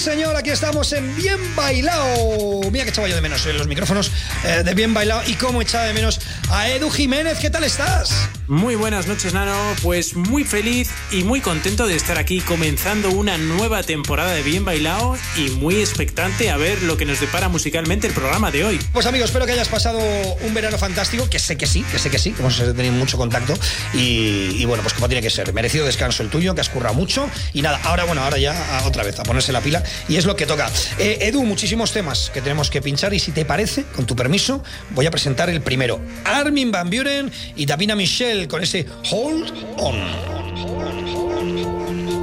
Señor, aquí estamos en Bien Bailado. Mira que echaba yo de menos en los micrófonos eh, de Bien Bailado y cómo echaba de menos a Edu Jiménez. ¿Qué tal estás? Muy buenas noches, Nano. Pues muy feliz y muy contento de estar aquí comenzando una nueva temporada de Bien Bailado y muy expectante a ver lo que nos depara musicalmente el programa de hoy. Pues amigos, espero que hayas pasado un verano fantástico, que sé que sí, que sé que sí, que hemos tenido mucho contacto y, bueno, pues como tiene que ser, merecido descanso el tuyo, que has currado mucho y nada, ahora bueno, ahora ya otra vez a ponerse la pila y es lo que toca. Eh, Edu, muchísimos temas que tenemos que pinchar y si te parece, con tu permiso, voy a presentar el primero. Armin Van Buren y Davina Michelle con ese Hold On.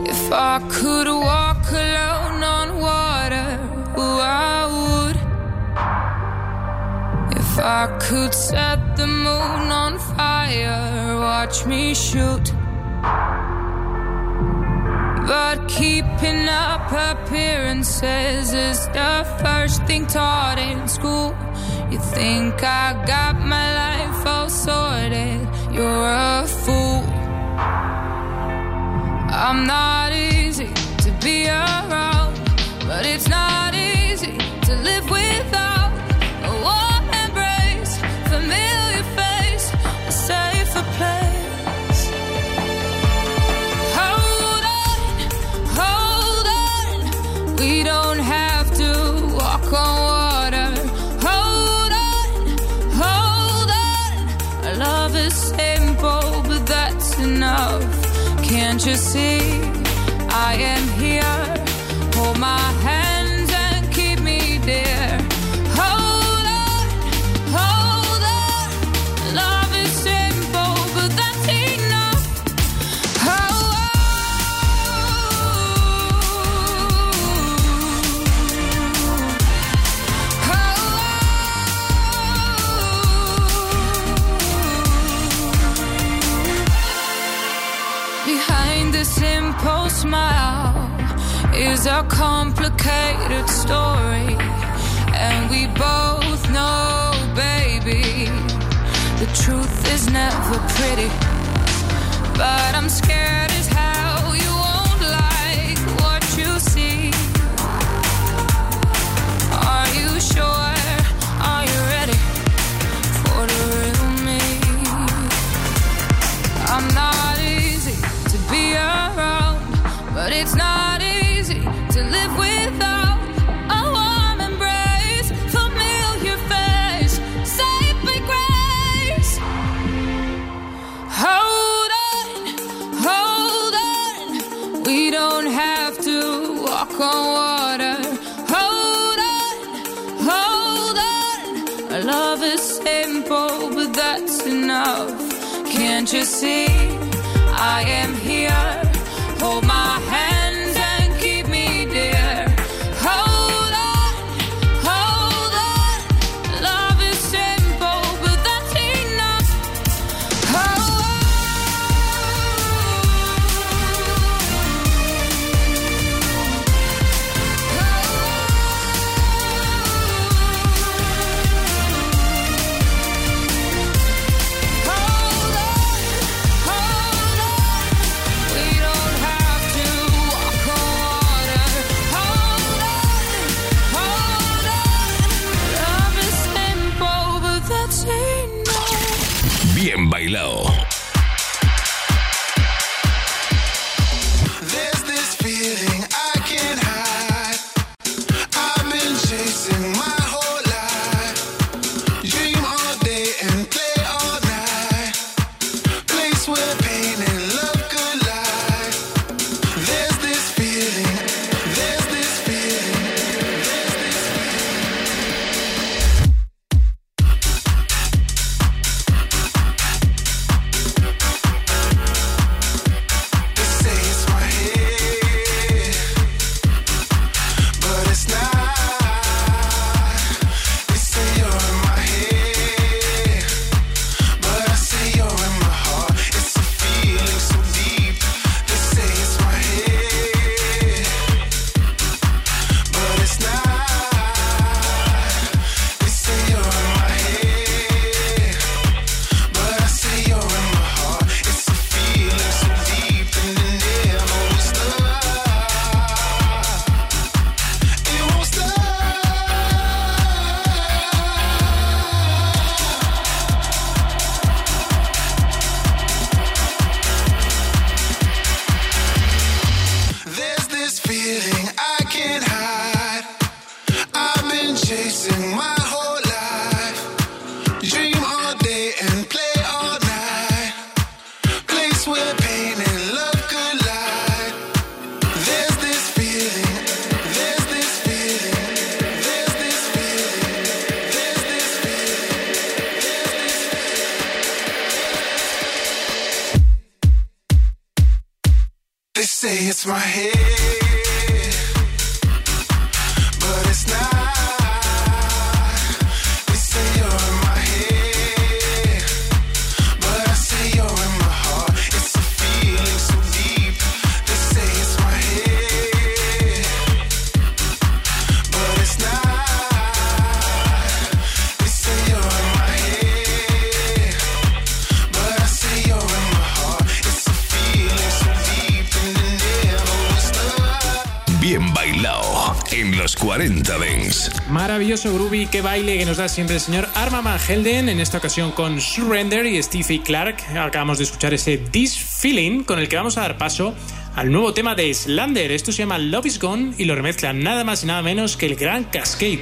If I could walk alone on water, I would. If I could set the moon on fire, watch me shoot. But keeping up appearances is the first thing taught in school. You think I got my life all sorted? You're a fool. I'm not easy to be around, but it's not easy to live without Can't you see? I am here. Hold my hands is a complicated story. And we both know, baby, the truth is never pretty. But I'm scared Can't you see? I am here. Hold my Maravilloso groovy, que baile que nos da siempre el señor Arma Van Helden, en esta ocasión con Surrender y Stevie Clark. Acabamos de escuchar ese This Feeling con el que vamos a dar paso al nuevo tema de Slander. Esto se llama Love is Gone y lo remezcla nada más y nada menos que el gran Cascade.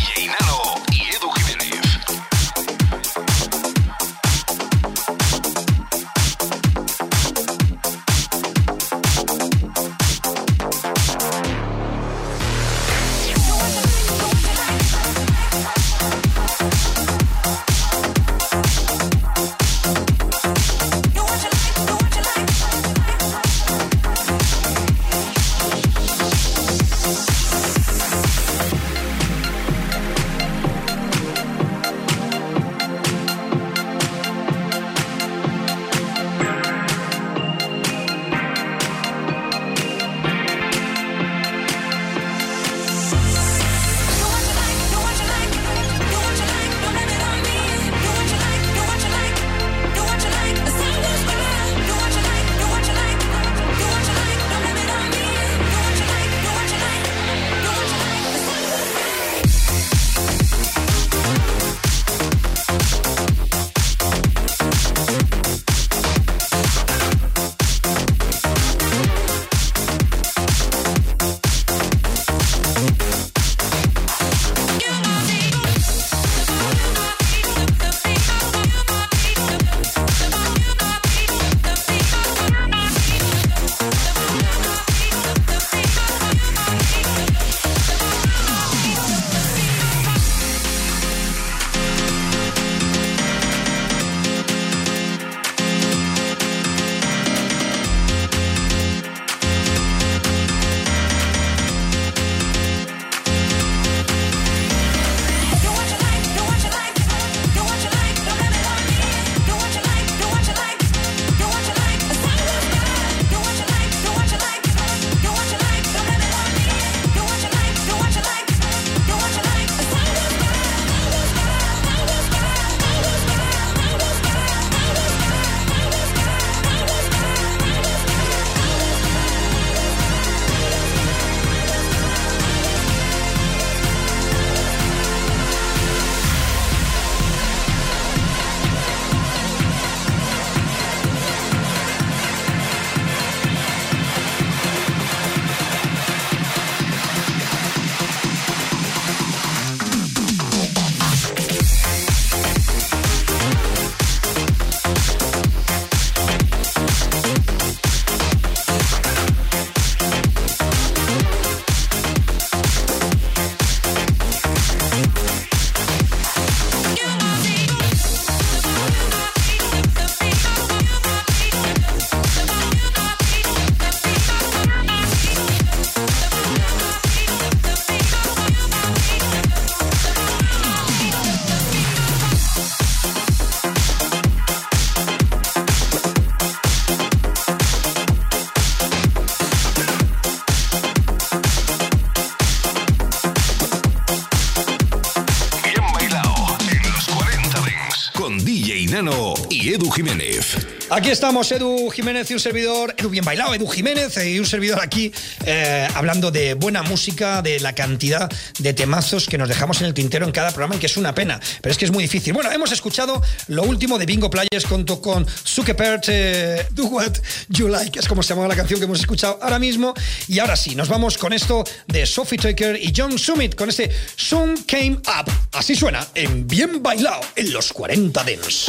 Aquí estamos, Edu Jiménez y un servidor, Edu bien bailado, Edu Jiménez y un servidor aquí eh, hablando de buena música, de la cantidad de temazos que nos dejamos en el tintero en cada programa y que es una pena, pero es que es muy difícil. Bueno, hemos escuchado lo último de Bingo Players junto con Zuckerberg, eh, Do What You Like, es como se llamaba la canción que hemos escuchado ahora mismo. Y ahora sí, nos vamos con esto de Sophie Tucker y John Summit, con este Sun Came Up. Así suena en Bien Bailado en los 40 Dents.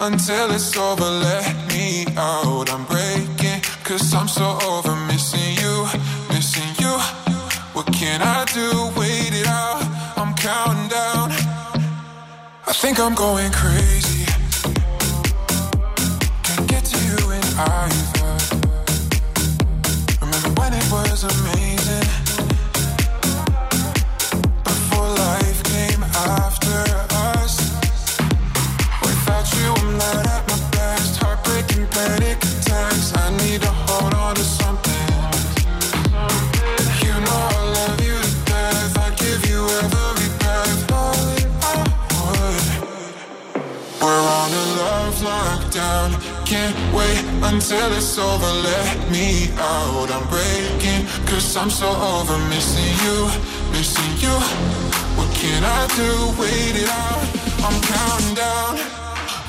Until it's over. Let me out. I'm breaking, cause I'm so over missing you, missing you. What can I do? Wait it out. I'm counting down. I think I'm going crazy. Can't get to you in either. Remember when it was amazing? Lockdown. Can't wait until it's over. Let me out. I'm breaking, cause I'm so over missing you, missing you. What can I do? Wait it out. I'm counting down.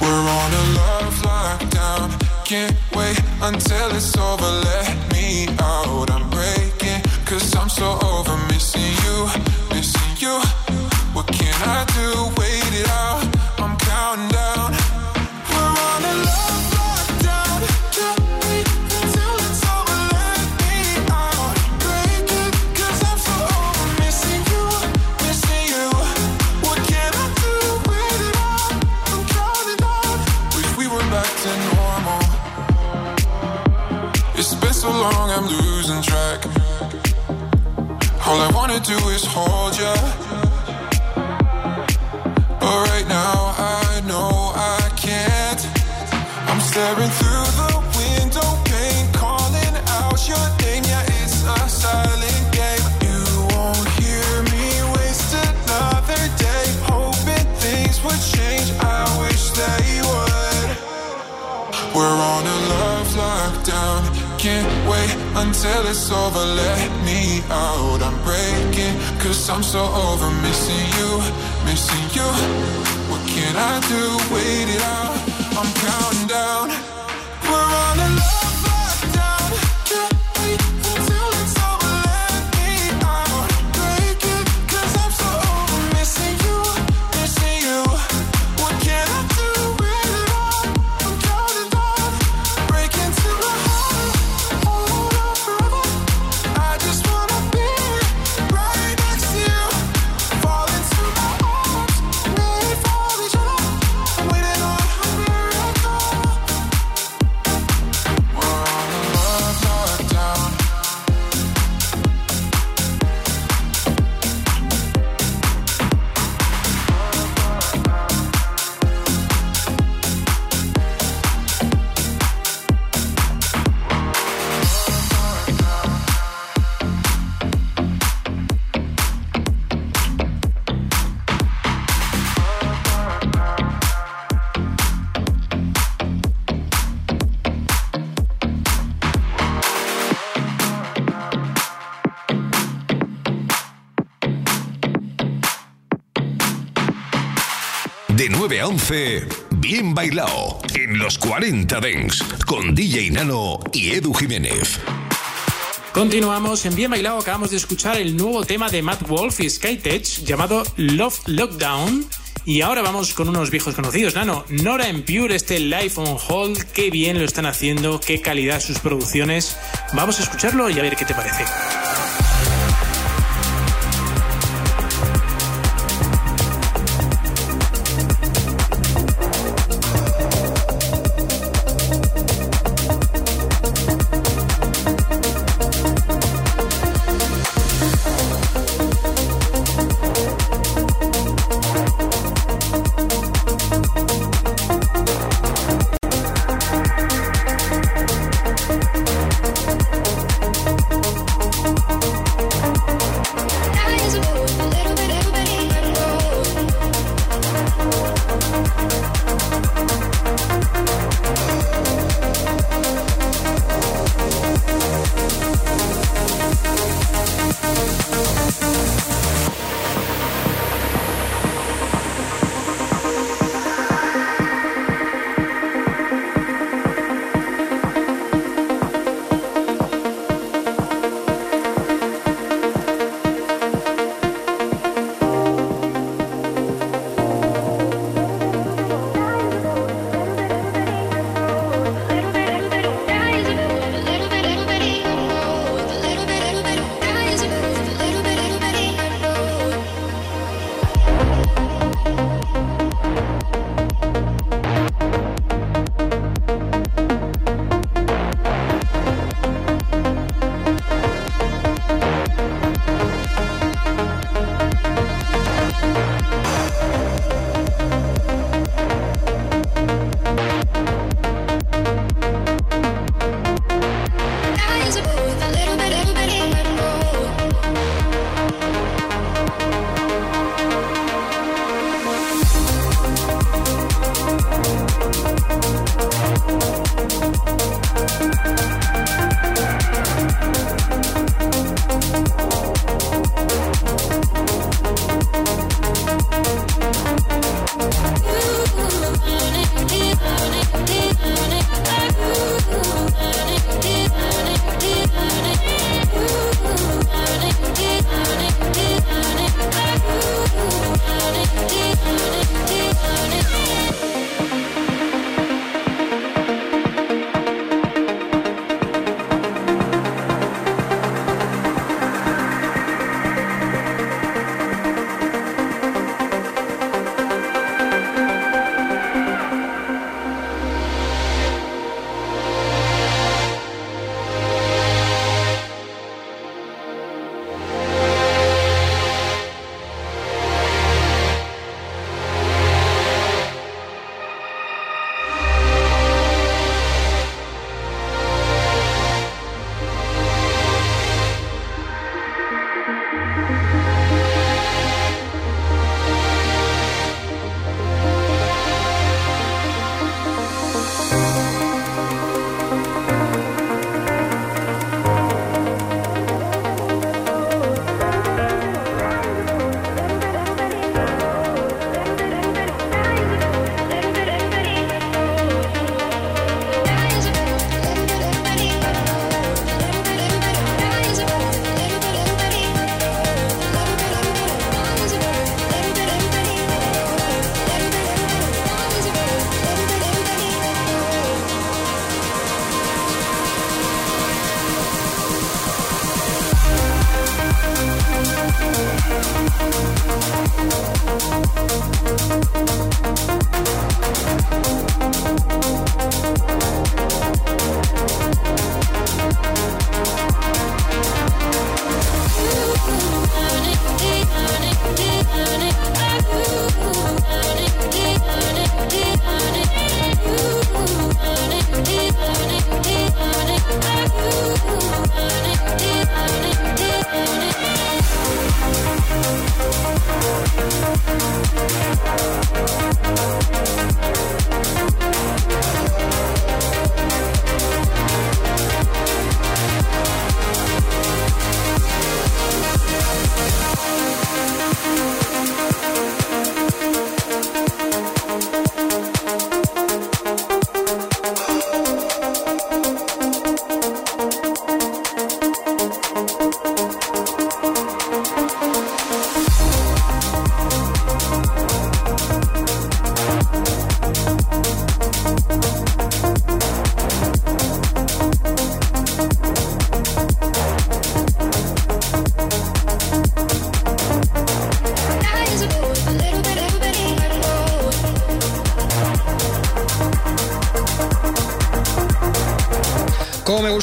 We're on a love lockdown. Can't wait until it's over. Let me out. I'm breaking, cause I'm so over missing you, missing you. What can I do? Wait it out. I'm counting down. All I wanna do is hold ya. But right now, I know I can't. I'm staring through the window pane, calling out your name. Yeah, it's a silent game. You won't hear me waste another day, hoping things would change. I wish they would. We're on a love lockdown. Can't wait until it's over. Let out. I'm breaking, cause I'm so over missing you, missing you. What can I do? Wait it out. I'm counting down. 9 a 11, bien bailado en los 40 Dents con DJ Nano y Edu Jiménez. Continuamos en Bien Bailado. Acabamos de escuchar el nuevo tema de Matt Wolf y Skytech llamado Love Lockdown. Y ahora vamos con unos viejos conocidos, Nano. Nora en Pure, este Live on Hold. Qué bien lo están haciendo, qué calidad sus producciones. Vamos a escucharlo y a ver qué te parece.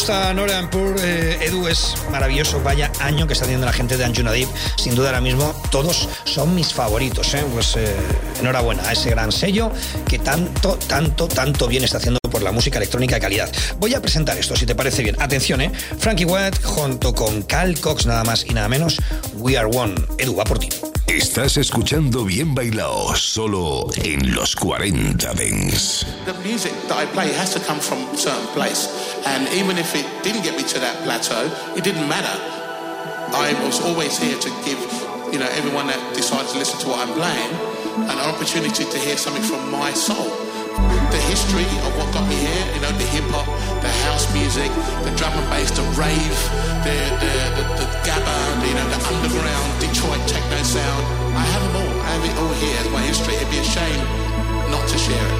Gusta Nora Ampur, eh, Edu es maravilloso, vaya año que está haciendo la gente de Anjuna Deep, sin duda ahora mismo todos son mis favoritos, ¿eh? pues eh, enhorabuena a ese gran sello que tanto, tanto, tanto bien está haciendo por la música electrónica de calidad. Voy a presentar esto, si te parece bien. Atención, ¿eh? Frankie Watt junto con Cal Cox, nada más y nada menos, We Are One. Edu, va por ti. Estás escuchando Bien Bailao solo en los 40 Dents. The music that I play has to come from a certain place. And even if it didn't get me to that plateau, it didn't matter. I was always here to give, you know, everyone that decides to listen to what I'm playing an opportunity to hear something from my soul. History of what got me here, you know, the hip hop, the house music, the drum and bass, the rave, the the, the, the gabba, you know, the underground Detroit techno sound. I have them all. I have it all here as my history. It'd be a shame not to share it.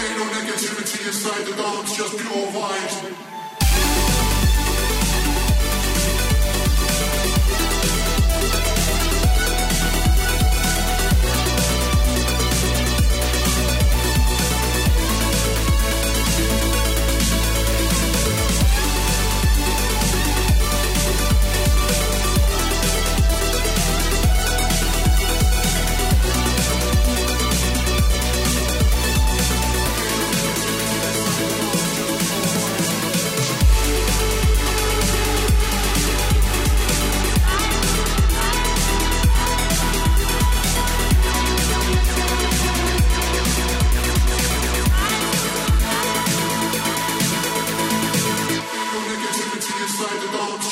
Ain't no negativity inside the dance, just pure vibes.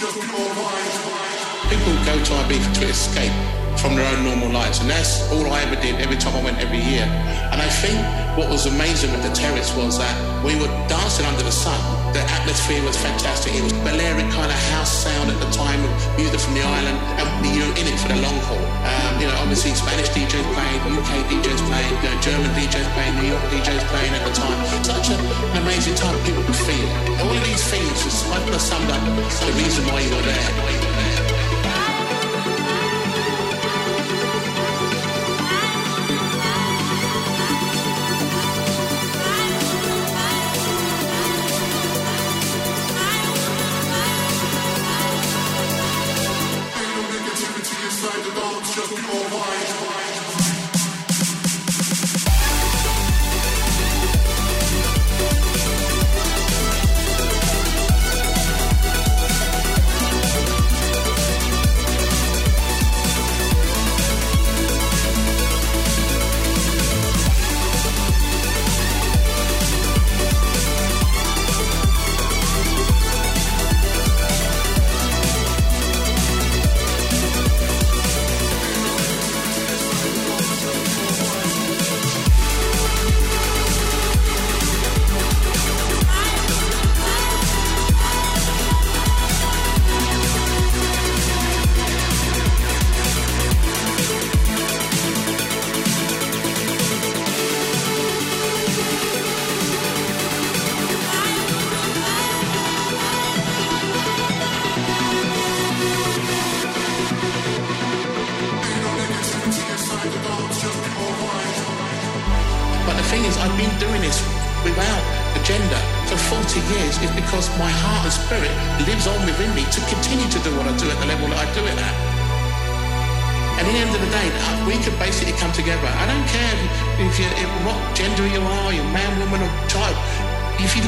People go to Ibiza to escape from their own normal lives, and that's all I ever did every time I went every year. And I think what was amazing with the terrace was that we were dancing under the sun. The atmosphere was fantastic. It was Balearic kind of house sound at the time, music from the island, and you know, in it for the long haul. Uh, You know, obviously Spanish DJs playing, UK DJs playing, German DJs playing, New York DJs playing at the time. Such an amazing time. People could feel all of these things just summed up the reason why you were there. Why you were there.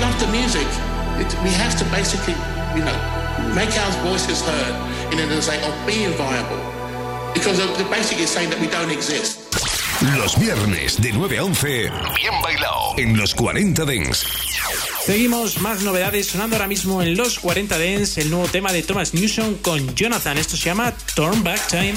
Love the music, it, we have to basically, you know, make our voices heard in order to say, of being viable. Because they're they're basically saying that we don't exist. Los viernes de 9 a 11, Bien Bailao en los 40 Dents. Seguimos, más novedades sonando ahora mismo en los 40 Dents, el nuevo tema de Thomas Newson con Jonathan. Esto se llama Turn Back Time.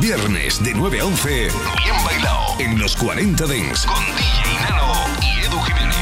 Viernes de 9 a 11, bien bailado en los 40 Dents con DJ Nano y Edu Jiménez.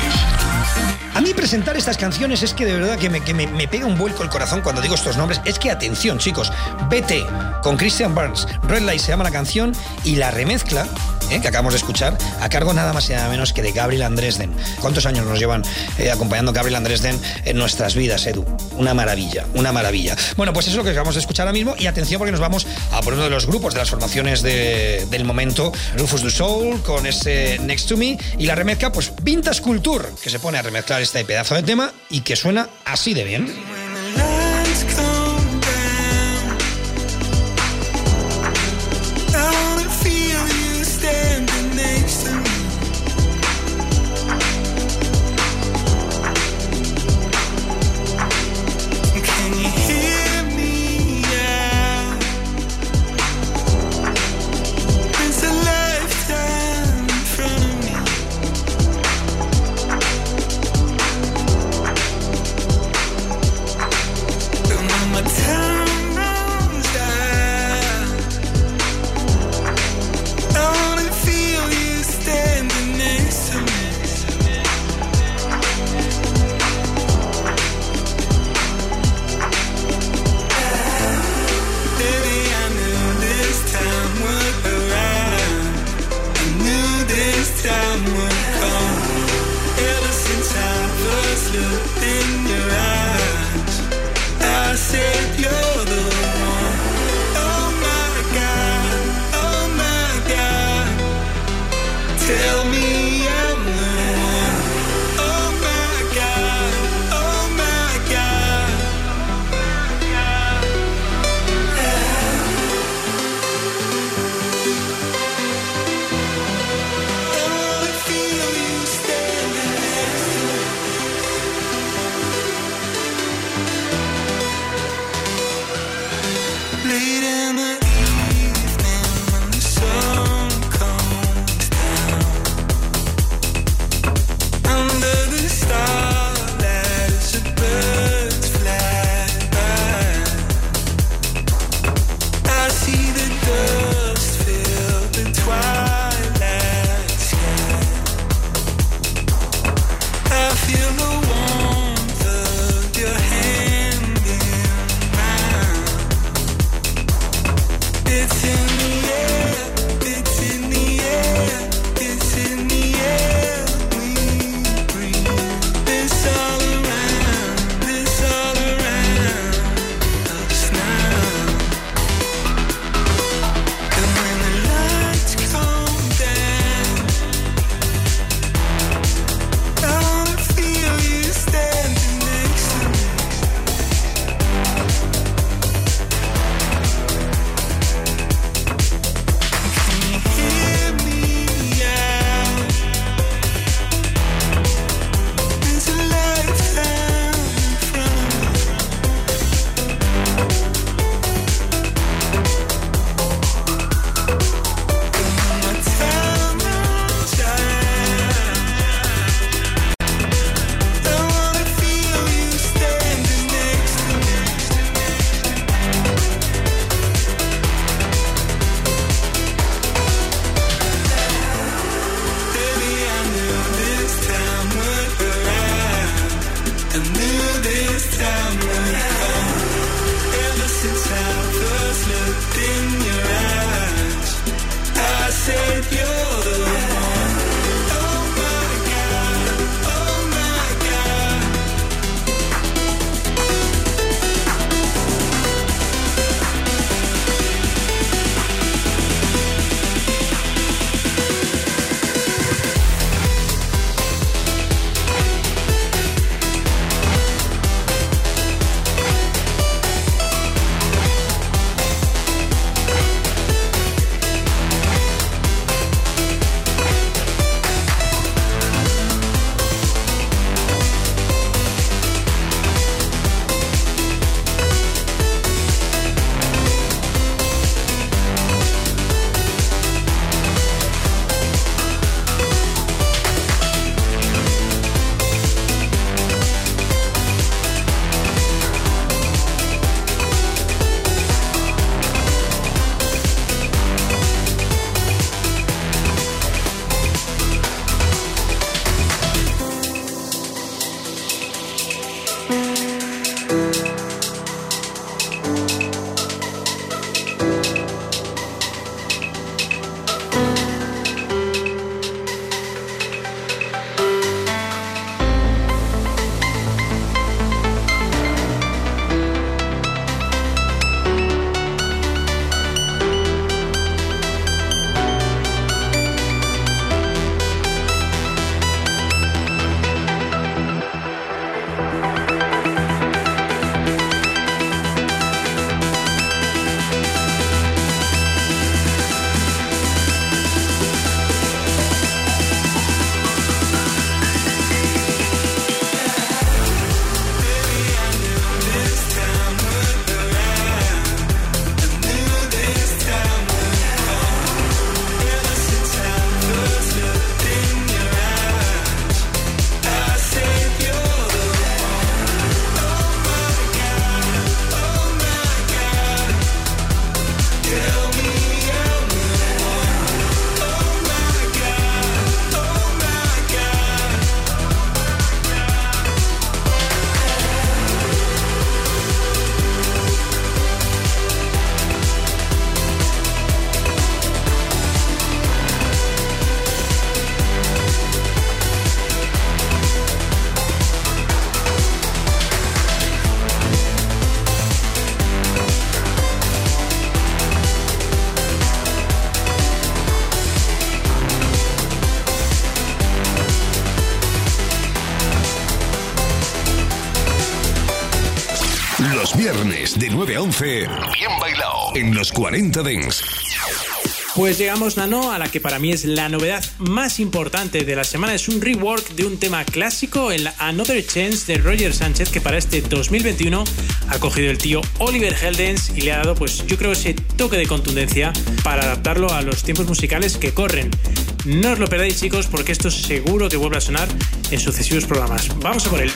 A mí presentar estas canciones es que de verdad que me, que me- me pega un vuelco el corazón cuando digo estos nombres. Es que atención, chicos. BT con Christian Burns, Red Light se llama la canción y la remezcla eh, que acabamos de escuchar a cargo nada más y nada menos que de Gabriel Andresden. ¿Cuántos años nos llevan eh, acompañando Gabriel Andresden en nuestras vidas, Edu? Una maravilla, una maravilla. Bueno, pues eso es lo que acabamos de escuchar ahora mismo y atención porque nos vamos a por uno de los grupos de las formaciones de- del momento, Rufus du Soul con ese Next to Me y la remezcla, pues Vintage Culture, que se pone a remezclar este pedazo de tema y que suena así de bien. 40 Dents. Pues llegamos, Nano, a la que para mí es la novedad más importante de la semana. Es un rework de un tema clásico, el Another Chance de Roger Sánchez, que para este 2021 ha cogido el tío Oliver Heldens y le ha dado, pues yo creo, ese toque de contundencia para adaptarlo a los tiempos musicales que corren. No os lo perdáis, chicos, porque esto seguro que vuelve a sonar en sucesivos programas. Vamos a por él.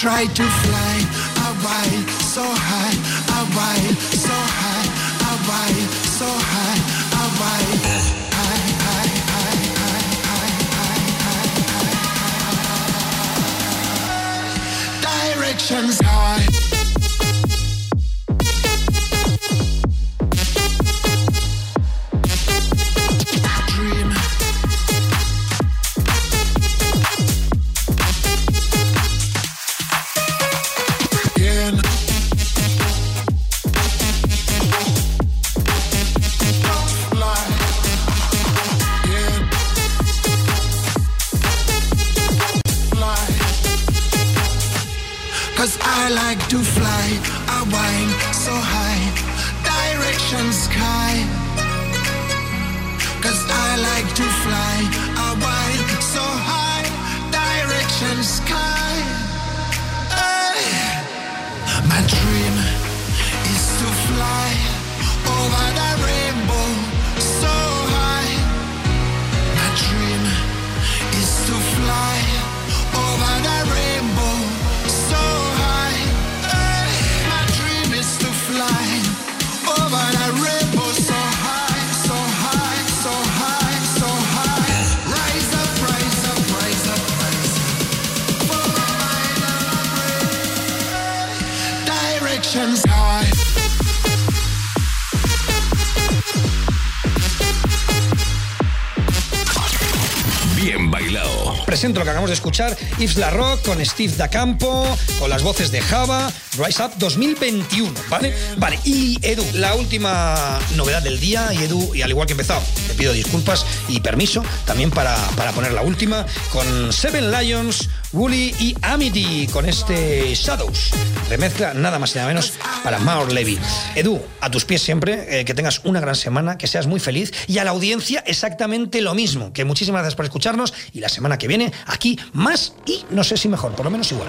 I tried to escuchar, Yves La Rock con Steve Da Campo, con las voces de Java, Rise Up 2021, ¿vale? Vale, y Edu, la última novedad del día, y Edu, y al igual que empezado, pido disculpas y permiso también para, para poner la última, con Seven Lions, Woolly y Amity, con este Shadows. Remezcla nada más y nada menos para Maor Levy. Edu, a tus pies siempre, eh, que tengas una gran semana, que seas muy feliz, y a la audiencia exactamente lo mismo, que muchísimas gracias por escucharnos, y la semana que viene aquí más y no sé si mejor, por lo menos igual.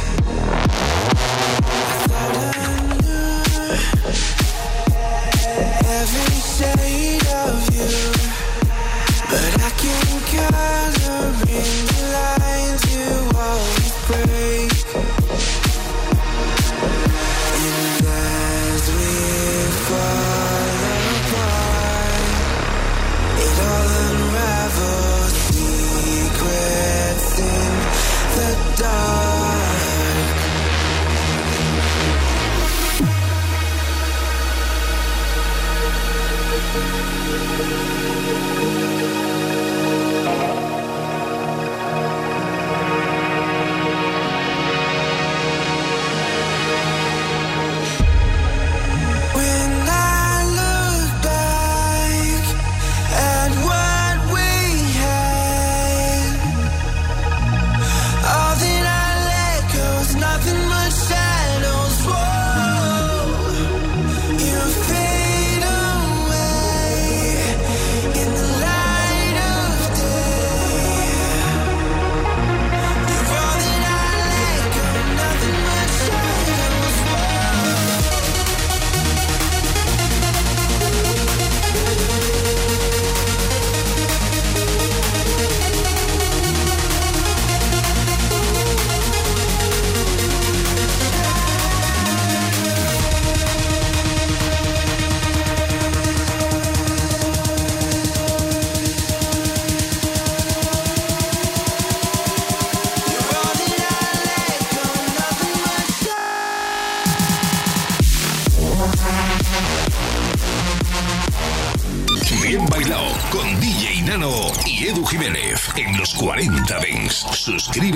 gathering